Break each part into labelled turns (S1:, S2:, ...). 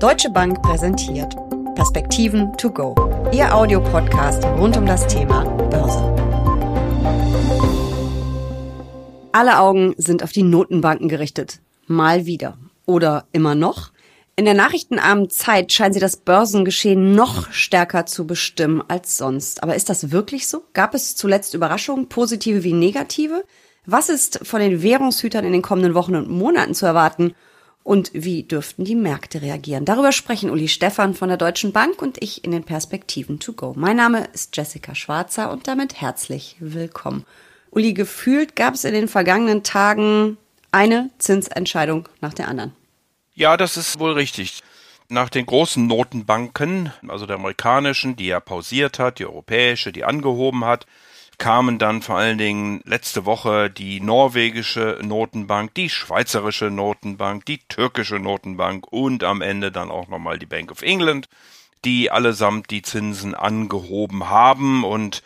S1: Deutsche Bank präsentiert Perspektiven to go. Ihr Audiopodcast rund um das Thema Börse. Alle Augen sind auf die Notenbanken gerichtet. Mal wieder. Oder immer noch. In der nachrichtenarmen Zeit scheinen sie das Börsengeschehen noch stärker zu bestimmen als sonst. Aber ist das wirklich so? Gab es zuletzt Überraschungen, positive wie negative? Was ist von den Währungshütern in den kommenden Wochen und Monaten zu erwarten? Und wie dürften die Märkte reagieren? Darüber sprechen Uli Stephan von der Deutschen Bank und ich in den Perspektiven to go. Mein Name ist Jessica Schwarzer und damit herzlich willkommen. Uli, gefühlt gab es in den vergangenen Tagen eine Zinsentscheidung nach der anderen.
S2: Ja, das ist wohl richtig. Nach den großen Notenbanken, also der amerikanischen, die ja pausiert hat, die europäische, die angehoben hat, kamen dann vor allen Dingen letzte Woche die norwegische Notenbank, die schweizerische Notenbank, die türkische Notenbank und am Ende dann auch nochmal die Bank of England, die allesamt die Zinsen angehoben haben und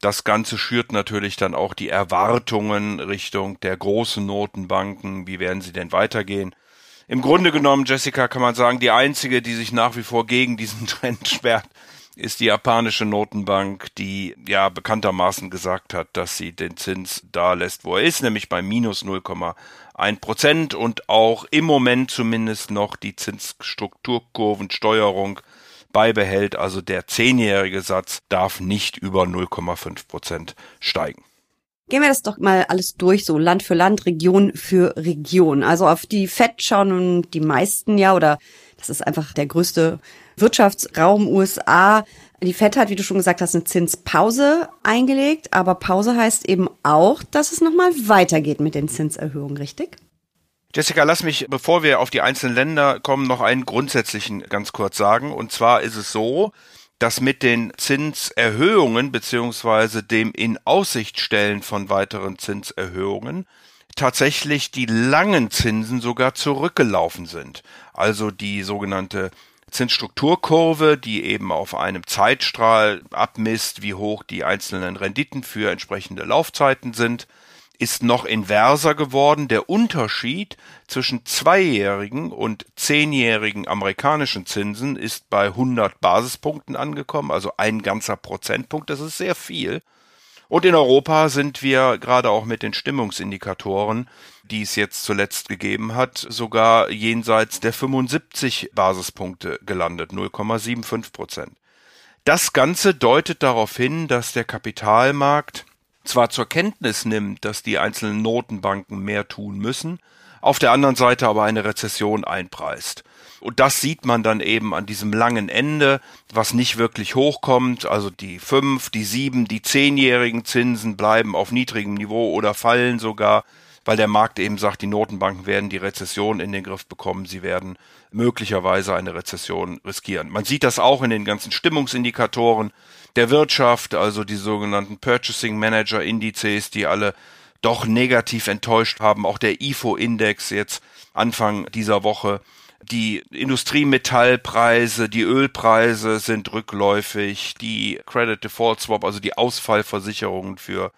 S2: das Ganze schürt natürlich dann auch die Erwartungen Richtung der großen Notenbanken. Wie werden sie denn weitergehen? Im Grunde genommen, Jessica, kann man sagen, die einzige, die sich nach wie vor gegen diesen Trend sperrt, ist die japanische Notenbank, die ja bekanntermaßen gesagt hat, dass sie den Zins da lässt, wo er ist, nämlich bei minus 0,1 Prozent und auch im Moment zumindest noch die Zinsstrukturkurvensteuerung beibehält. Also der zehnjährige Satz darf nicht über 0,5 Prozent steigen.
S1: Gehen wir das doch mal alles durch, so Land für Land, Region für Region. Also auf die FED schauen die meisten ja, oder das ist einfach der größte Wirtschaftsraum USA. Die FED hat, wie du schon gesagt hast, eine Zinspause eingelegt, aber Pause heißt eben auch, dass es nochmal weitergeht mit den Zinserhöhungen, richtig?
S2: Jessica, lass mich, bevor wir auf die einzelnen Länder kommen, noch einen grundsätzlichen ganz kurz sagen. Und zwar ist es so, dass mit den Zinserhöhungen beziehungsweise dem in Aussicht stellen von weiteren Zinserhöhungen tatsächlich die langen Zinsen sogar zurückgelaufen sind. Also die sogenannte Zinsstrukturkurve, die eben auf einem Zeitstrahl abmisst, wie hoch die einzelnen Renditen für entsprechende Laufzeiten sind, ist noch inverser geworden. Der Unterschied zwischen zweijährigen und zehnjährigen amerikanischen Zinsen ist bei 100 Basispunkten angekommen, also ein ganzer Prozentpunkt. Das ist sehr viel. Und in Europa sind wir gerade auch mit den Stimmungsindikatoren, die es jetzt zuletzt gegeben hat, sogar jenseits der 75 Basispunkte gelandet, 0,75 Prozent. Das Ganze deutet darauf hin, dass der Kapitalmarkt zwar zur Kenntnis nimmt, dass die einzelnen Notenbanken mehr tun müssen, auf der anderen Seite aber eine Rezession einpreist. Und das sieht man dann eben an diesem langen Ende, was nicht wirklich hochkommt. Also die fünf, die sieben, die zehnjährigen Zinsen bleiben auf niedrigem Niveau oder fallen sogar, weil der Markt eben sagt, die Notenbanken werden die Rezession in den Griff bekommen. Sie werden möglicherweise eine Rezession riskieren. Man sieht das auch in den ganzen Stimmungsindikatoren der Wirtschaft, also die sogenannten Purchasing Manager Indizes, die alle doch negativ enttäuscht haben. Auch der IFO-Index jetzt Anfang dieser Woche. Die Industriemetallpreise, die Ölpreise sind rückläufig. Die Credit Default Swap, also die Ausfallversicherungen für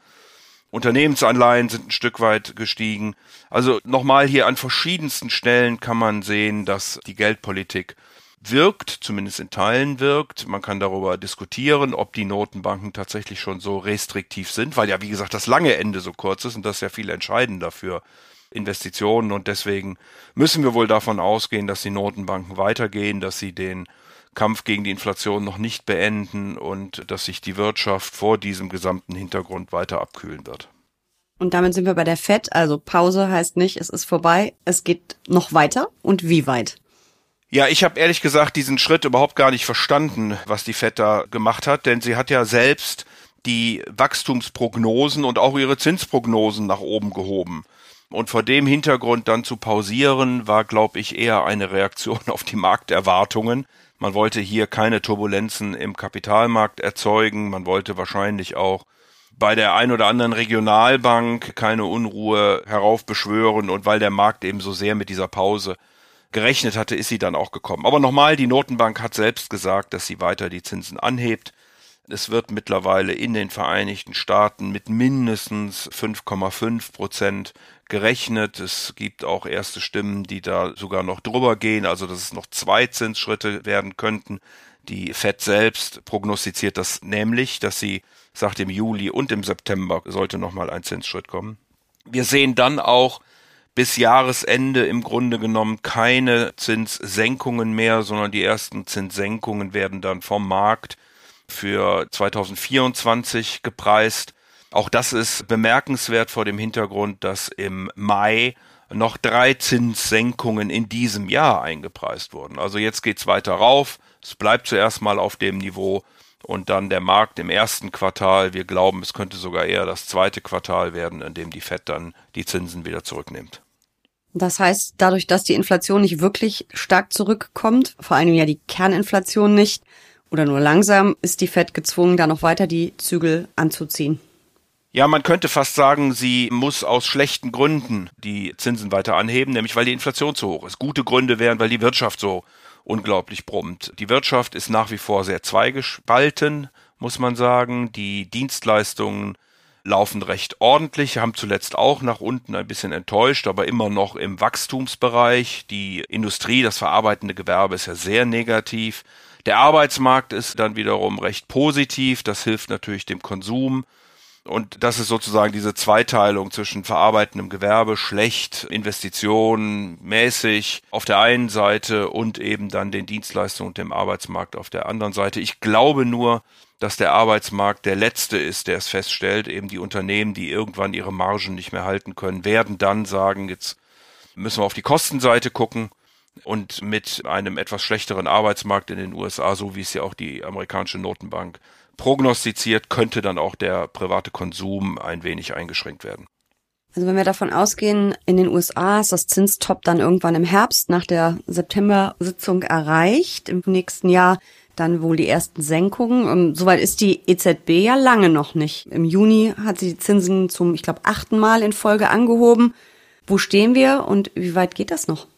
S2: Unternehmensanleihen sind ein Stück weit gestiegen. Also nochmal hier an verschiedensten Stellen kann man sehen, dass die Geldpolitik wirkt, zumindest in Teilen wirkt. Man kann darüber diskutieren, ob die Notenbanken tatsächlich schon so restriktiv sind, weil ja, wie gesagt, das lange Ende so kurz ist und das ist ja viel entscheidender für Investitionen und deswegen müssen wir wohl davon ausgehen, dass die Notenbanken weitergehen, dass sie den Kampf gegen die Inflation noch nicht beenden und dass sich die Wirtschaft vor diesem gesamten Hintergrund weiter abkühlen wird.
S1: Und damit sind wir bei der FED. Also Pause heißt nicht, es ist vorbei. Es geht noch weiter. Und wie weit?
S2: Ja, ich habe ehrlich gesagt diesen Schritt überhaupt gar nicht verstanden, was die FED da gemacht hat, denn sie hat ja selbst die Wachstumsprognosen und auch ihre Zinsprognosen nach oben gehoben. Und vor dem Hintergrund dann zu pausieren, war, glaube ich, eher eine Reaktion auf die Markterwartungen. Man wollte hier keine Turbulenzen im Kapitalmarkt erzeugen. Man wollte wahrscheinlich auch bei der ein oder anderen Regionalbank keine Unruhe heraufbeschwören und weil der Markt eben so sehr mit dieser Pause gerechnet hatte, ist sie dann auch gekommen. Aber nochmal, die Notenbank hat selbst gesagt, dass sie weiter die Zinsen anhebt. Es wird mittlerweile in den Vereinigten Staaten mit mindestens 5,5 Prozent gerechnet. Es gibt auch erste Stimmen, die da sogar noch drüber gehen, also dass es noch zwei Zinsschritte werden könnten. Die Fed selbst prognostiziert das nämlich, dass sie sagt, im Juli und im September sollte nochmal ein Zinsschritt kommen. Wir sehen dann auch bis Jahresende im Grunde genommen keine Zinssenkungen mehr, sondern die ersten Zinssenkungen werden dann vom Markt für 2024 gepreist. Auch das ist bemerkenswert vor dem Hintergrund, dass im Mai noch drei Zinssenkungen in diesem Jahr eingepreist wurden. Also jetzt geht's weiter rauf. Es bleibt zuerst mal auf dem Niveau und dann der Markt im ersten Quartal. Wir glauben, es könnte sogar eher das zweite Quartal werden, in dem die Fed dann die Zinsen wieder zurücknimmt.
S1: Das heißt, dadurch, dass die Inflation nicht wirklich stark zurückkommt, vor allem ja die Kerninflation nicht, oder nur langsam, ist die Fed gezwungen, da noch weiter die Zügel anzuziehen.
S2: Ja, man könnte fast sagen, sie muss aus schlechten Gründen die Zinsen weiter anheben, nämlich weil die Inflation zu hoch ist. Gute Gründe wären, weil die Wirtschaft so unglaublich brummt. Die Wirtschaft ist nach wie vor sehr zweigespalten, muss man sagen. Die Dienstleistungen laufen recht ordentlich, haben zuletzt auch nach unten ein bisschen enttäuscht, aber immer noch im Wachstumsbereich. Die Industrie, das verarbeitende Gewerbe ist ja sehr negativ. Der Arbeitsmarkt ist dann wiederum recht positiv. Das hilft natürlich dem Konsum. Und das ist sozusagen diese Zweiteilung zwischen verarbeitendem Gewerbe, schlecht, Investitionen, mäßig auf der einen Seite und eben dann den Dienstleistungen und dem Arbeitsmarkt auf der anderen Seite. Ich glaube nur, dass der Arbeitsmarkt der letzte ist, der es feststellt. Eben die Unternehmen, die irgendwann ihre Margen nicht mehr halten können, werden dann sagen, jetzt müssen wir auf die Kostenseite gucken und mit einem etwas schlechteren Arbeitsmarkt in den USA, so wie es ja auch die amerikanische Notenbank prognostiziert, könnte dann auch der private Konsum ein wenig eingeschränkt werden.
S1: Also wenn wir davon ausgehen, in den USA ist das Zinstop dann irgendwann im Herbst nach der September-Sitzung erreicht. Im nächsten Jahr dann wohl die ersten Senkungen. Soweit ist die EZB ja lange noch nicht. Im Juni hat sie die Zinsen zum, ich glaube, achten Mal in Folge angehoben. Wo stehen wir und wie weit geht das noch?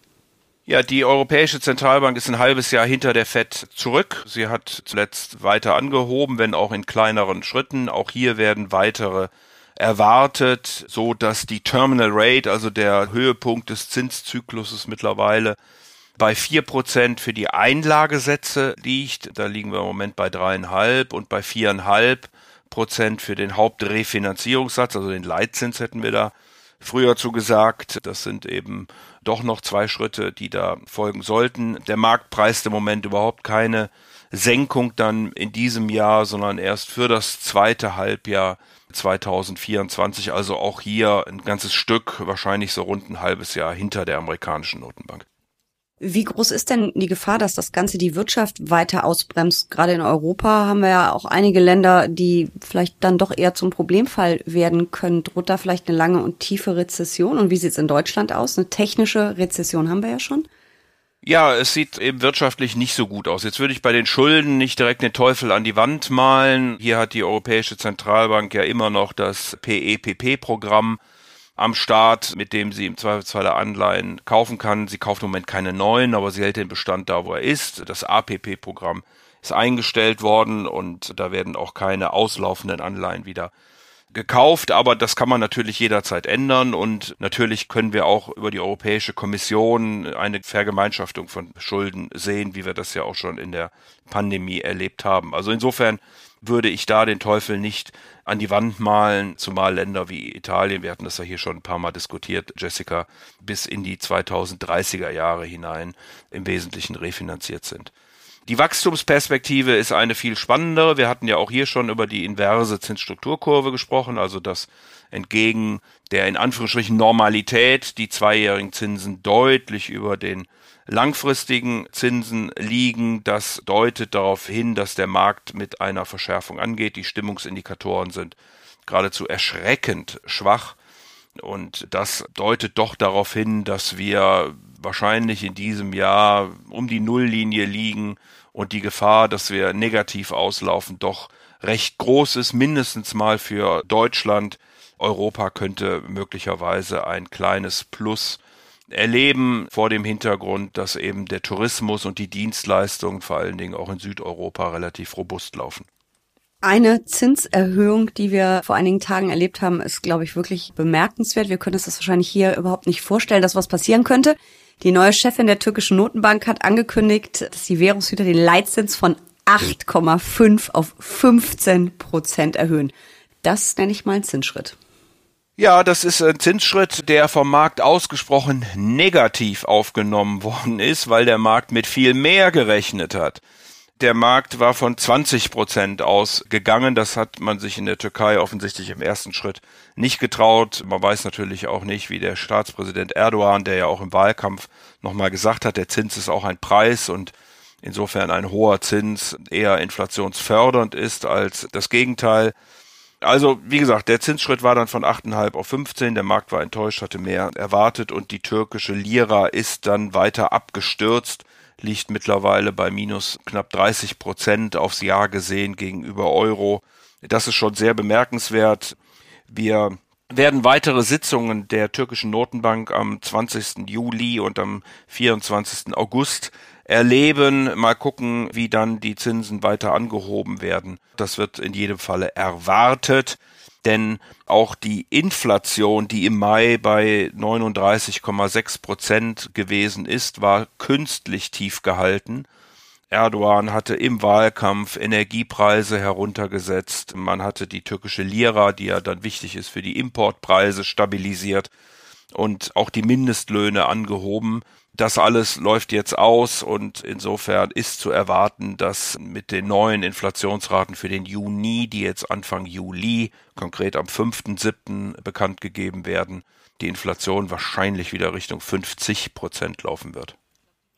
S2: Ja, die Europäische Zentralbank ist ein halbes Jahr hinter der Fed zurück. Sie hat zuletzt weiter angehoben, wenn auch in kleineren Schritten. Auch hier werden weitere erwartet, so dass die Terminal Rate, also der Höhepunkt des Zinszykluses mittlerweile bei vier Prozent für die Einlagesätze liegt. Da liegen wir im Moment bei dreieinhalb und bei viereinhalb Prozent für den Hauptrefinanzierungssatz, also den Leitzins hätten wir da früher zugesagt. Das sind eben doch noch zwei Schritte, die da folgen sollten. Der Markt preist im Moment überhaupt keine Senkung dann in diesem Jahr, sondern erst für das zweite Halbjahr 2024. Also auch hier ein ganzes Stück, wahrscheinlich so rund ein halbes Jahr hinter der amerikanischen Notenbank.
S1: Wie groß ist denn die Gefahr, dass das Ganze die Wirtschaft weiter ausbremst? Gerade in Europa haben wir ja auch einige Länder, die vielleicht dann doch eher zum Problemfall werden können. Droht da vielleicht eine lange und tiefe Rezession? Und wie sieht es in Deutschland aus? Eine technische Rezession haben wir ja schon.
S2: Ja, es sieht eben wirtschaftlich nicht so gut aus. Jetzt würde ich bei den Schulden nicht direkt den Teufel an die Wand malen. Hier hat die Europäische Zentralbank ja immer noch das PEPP-Programm am Start, mit dem sie im Zweifelsfall Anleihen kaufen kann. Sie kauft im Moment keine neuen, aber sie hält den Bestand da, wo er ist. Das APP-Programm ist eingestellt worden und da werden auch keine auslaufenden Anleihen wieder gekauft, aber das kann man natürlich jederzeit ändern und natürlich können wir auch über die Europäische Kommission eine Vergemeinschaftung von Schulden sehen, wie wir das ja auch schon in der Pandemie erlebt haben. Also insofern würde ich da den Teufel nicht an die Wand malen, zumal Länder wie Italien, wir hatten das ja hier schon ein paar Mal diskutiert, Jessica, bis in die 2030er Jahre hinein im Wesentlichen refinanziert sind. Die Wachstumsperspektive ist eine viel spannendere. Wir hatten ja auch hier schon über die inverse Zinsstrukturkurve gesprochen, also dass entgegen der in Anführungsstrichen Normalität die zweijährigen Zinsen deutlich über den langfristigen Zinsen liegen. Das deutet darauf hin, dass der Markt mit einer Verschärfung angeht. Die Stimmungsindikatoren sind geradezu erschreckend schwach. Und das deutet doch darauf hin, dass wir wahrscheinlich in diesem Jahr um die Nulllinie liegen und die Gefahr, dass wir negativ auslaufen, doch recht groß ist, mindestens mal für Deutschland. Europa könnte möglicherweise ein kleines Plus erleben vor dem Hintergrund, dass eben der Tourismus und die Dienstleistungen vor allen Dingen auch in Südeuropa relativ robust laufen.
S1: Eine Zinserhöhung, die wir vor einigen Tagen erlebt haben, ist, glaube ich, wirklich bemerkenswert. Wir können uns das wahrscheinlich hier überhaupt nicht vorstellen, dass was passieren könnte. Die neue Chefin der türkischen Notenbank hat angekündigt, dass die Währungshüter den Leitzins von 8,5 auf 15 Prozent erhöhen. Das nenne ich mal einen Zinsschritt.
S2: Ja, das ist ein Zinsschritt, der vom Markt ausgesprochen negativ aufgenommen worden ist, weil der Markt mit viel mehr gerechnet hat. Der Markt war von 20 Prozent ausgegangen. Das hat man sich in der Türkei offensichtlich im ersten Schritt nicht getraut. Man weiß natürlich auch nicht, wie der Staatspräsident Erdogan, der ja auch im Wahlkampf nochmal gesagt hat, der Zins ist auch ein Preis und insofern ein hoher Zins eher inflationsfördernd ist als das Gegenteil. Also, wie gesagt, der Zinsschritt war dann von 8,5 auf 15. Der Markt war enttäuscht, hatte mehr erwartet und die türkische Lira ist dann weiter abgestürzt liegt mittlerweile bei minus knapp 30 Prozent aufs Jahr gesehen gegenüber Euro. Das ist schon sehr bemerkenswert. Wir werden weitere Sitzungen der türkischen Notenbank am 20. Juli und am 24. August erleben. Mal gucken, wie dann die Zinsen weiter angehoben werden. Das wird in jedem Falle erwartet denn auch die Inflation, die im Mai bei 39,6 Prozent gewesen ist, war künstlich tief gehalten. Erdogan hatte im Wahlkampf Energiepreise heruntergesetzt. Man hatte die türkische Lira, die ja dann wichtig ist für die Importpreise, stabilisiert und auch die Mindestlöhne angehoben. Das alles läuft jetzt aus und insofern ist zu erwarten, dass mit den neuen Inflationsraten für den Juni, die jetzt Anfang Juli, konkret am 5.7. bekannt gegeben werden, die Inflation wahrscheinlich wieder Richtung 50 Prozent laufen wird.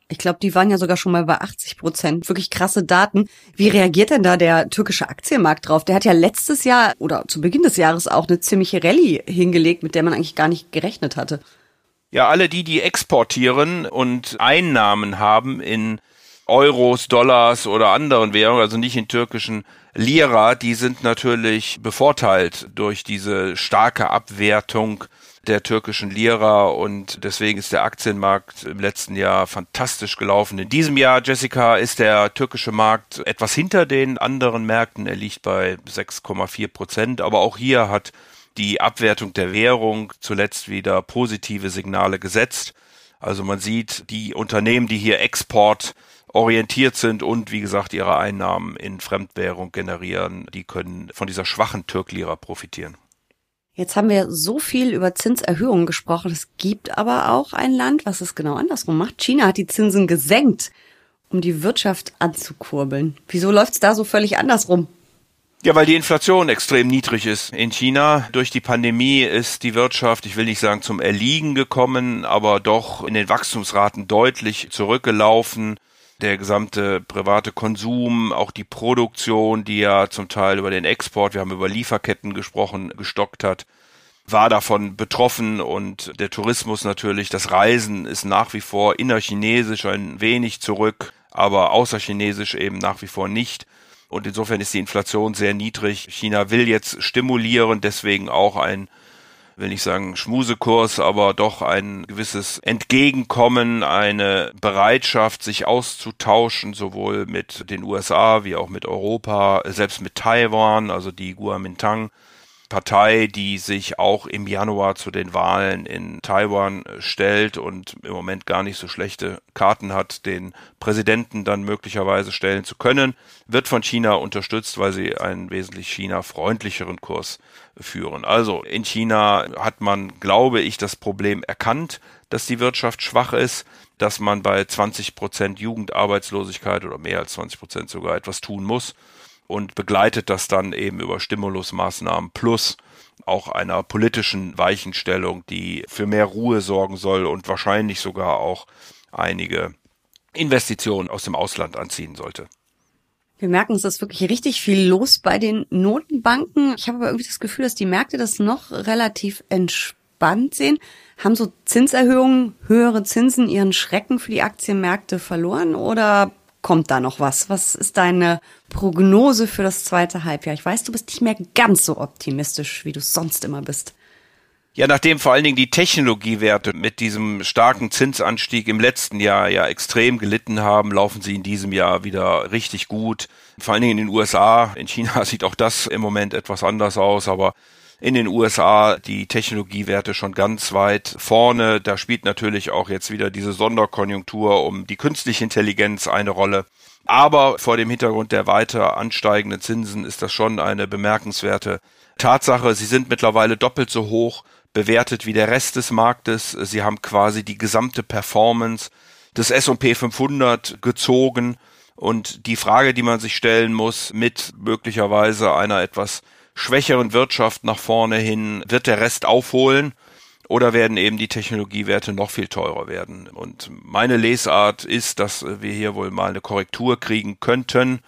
S1: Ich glaube, die waren ja sogar schon mal bei 80 Prozent. Wirklich krasse Daten. Wie reagiert denn da der türkische Aktienmarkt drauf? Der hat ja letztes Jahr oder zu Beginn des Jahres auch eine ziemliche Rallye hingelegt, mit der man eigentlich gar nicht gerechnet hatte.
S2: Ja, alle die, die exportieren und Einnahmen haben in Euros, Dollars oder anderen Währungen, also nicht in türkischen Lira, die sind natürlich bevorteilt durch diese starke Abwertung der türkischen Lira und deswegen ist der Aktienmarkt im letzten Jahr fantastisch gelaufen. In diesem Jahr, Jessica, ist der türkische Markt etwas hinter den anderen Märkten. Er liegt bei 6,4 Prozent, aber auch hier hat die Abwertung der Währung zuletzt wieder positive Signale gesetzt. Also man sieht, die Unternehmen, die hier exportorientiert sind und wie gesagt ihre Einnahmen in Fremdwährung generieren, die können von dieser schwachen Türklira profitieren.
S1: Jetzt haben wir so viel über Zinserhöhungen gesprochen. Es gibt aber auch ein Land, was es genau andersrum macht. China hat die Zinsen gesenkt, um die Wirtschaft anzukurbeln. Wieso läuft's da so völlig andersrum?
S2: Ja, weil die Inflation extrem niedrig ist. In China durch die Pandemie ist die Wirtschaft, ich will nicht sagen zum Erliegen gekommen, aber doch in den Wachstumsraten deutlich zurückgelaufen. Der gesamte private Konsum, auch die Produktion, die ja zum Teil über den Export, wir haben über Lieferketten gesprochen, gestockt hat, war davon betroffen und der Tourismus natürlich, das Reisen ist nach wie vor innerchinesisch ein wenig zurück, aber außerchinesisch eben nach wie vor nicht. Und insofern ist die Inflation sehr niedrig. China will jetzt stimulieren, deswegen auch ein, will nicht sagen Schmusekurs, aber doch ein gewisses Entgegenkommen, eine Bereitschaft, sich auszutauschen, sowohl mit den USA wie auch mit Europa, selbst mit Taiwan, also die Guomintang Partei, die sich auch im Januar zu den Wahlen in Taiwan stellt und im Moment gar nicht so schlechte Karten hat, den Präsidenten dann möglicherweise stellen zu können, wird von China unterstützt, weil sie einen wesentlich China-freundlicheren Kurs führen. Also in China hat man, glaube ich, das Problem erkannt, dass die Wirtschaft schwach ist, dass man bei 20 Prozent Jugendarbeitslosigkeit oder mehr als 20 Prozent sogar etwas tun muss und begleitet das dann eben über Stimulusmaßnahmen plus auch einer politischen Weichenstellung, die für mehr Ruhe sorgen soll und wahrscheinlich sogar auch einige Investitionen aus dem Ausland anziehen sollte.
S1: Wir merken, es ist wirklich richtig viel los bei den Notenbanken. Ich habe aber irgendwie das Gefühl, dass die Märkte das noch relativ entspannt sehen. Haben so Zinserhöhungen, höhere Zinsen ihren Schrecken für die Aktienmärkte verloren oder kommt da noch was? Was ist deine Prognose für das zweite Halbjahr? Ich weiß, du bist nicht mehr ganz so optimistisch, wie du sonst immer bist.
S2: Ja, nachdem vor allen Dingen die Technologiewerte mit diesem starken Zinsanstieg im letzten Jahr ja extrem gelitten haben, laufen sie in diesem Jahr wieder richtig gut. Vor allen Dingen in den USA. In China sieht auch das im Moment etwas anders aus, aber in den USA die Technologiewerte schon ganz weit vorne. Da spielt natürlich auch jetzt wieder diese Sonderkonjunktur um die künstliche Intelligenz eine Rolle. Aber vor dem Hintergrund der weiter ansteigenden Zinsen ist das schon eine bemerkenswerte Tatsache. Sie sind mittlerweile doppelt so hoch bewertet wie der Rest des Marktes. Sie haben quasi die gesamte Performance des S&P 500 gezogen und die Frage, die man sich stellen muss, mit möglicherweise einer etwas schwächeren Wirtschaft nach vorne hin, wird der Rest aufholen oder werden eben die Technologiewerte noch viel teurer werden? Und meine Lesart ist, dass wir hier wohl mal eine Korrektur kriegen könnten,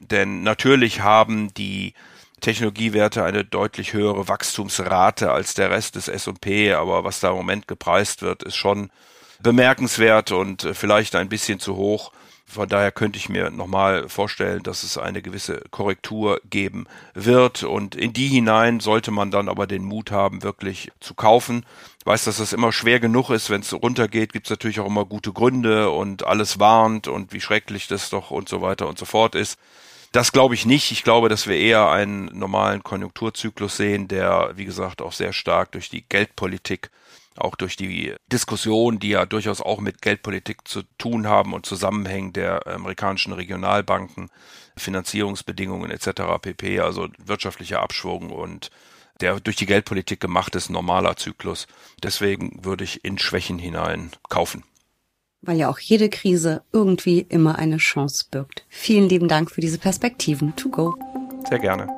S2: denn natürlich haben die Technologiewerte eine deutlich höhere Wachstumsrate als der Rest des S&P, aber was da im Moment gepreist wird, ist schon bemerkenswert und äh, vielleicht ein bisschen zu hoch. Von daher könnte ich mir nochmal vorstellen, dass es eine gewisse Korrektur geben wird. Und in die hinein sollte man dann aber den Mut haben, wirklich zu kaufen. Ich weiß, dass das immer schwer genug ist. Wenn es runtergeht, gibt es natürlich auch immer gute Gründe und alles warnt und wie schrecklich das doch und so weiter und so fort ist. Das glaube ich nicht. Ich glaube, dass wir eher einen normalen Konjunkturzyklus sehen, der, wie gesagt, auch sehr stark durch die Geldpolitik, auch durch die Diskussion, die ja durchaus auch mit Geldpolitik zu tun haben und zusammenhängen der amerikanischen Regionalbanken, Finanzierungsbedingungen etc. pp, also wirtschaftlicher Abschwung und der durch die Geldpolitik gemacht ist, normaler Zyklus. Deswegen würde ich in Schwächen hinein kaufen
S1: weil ja auch jede Krise irgendwie immer eine Chance birgt. Vielen lieben Dank für diese Perspektiven. To go.
S2: Sehr gerne.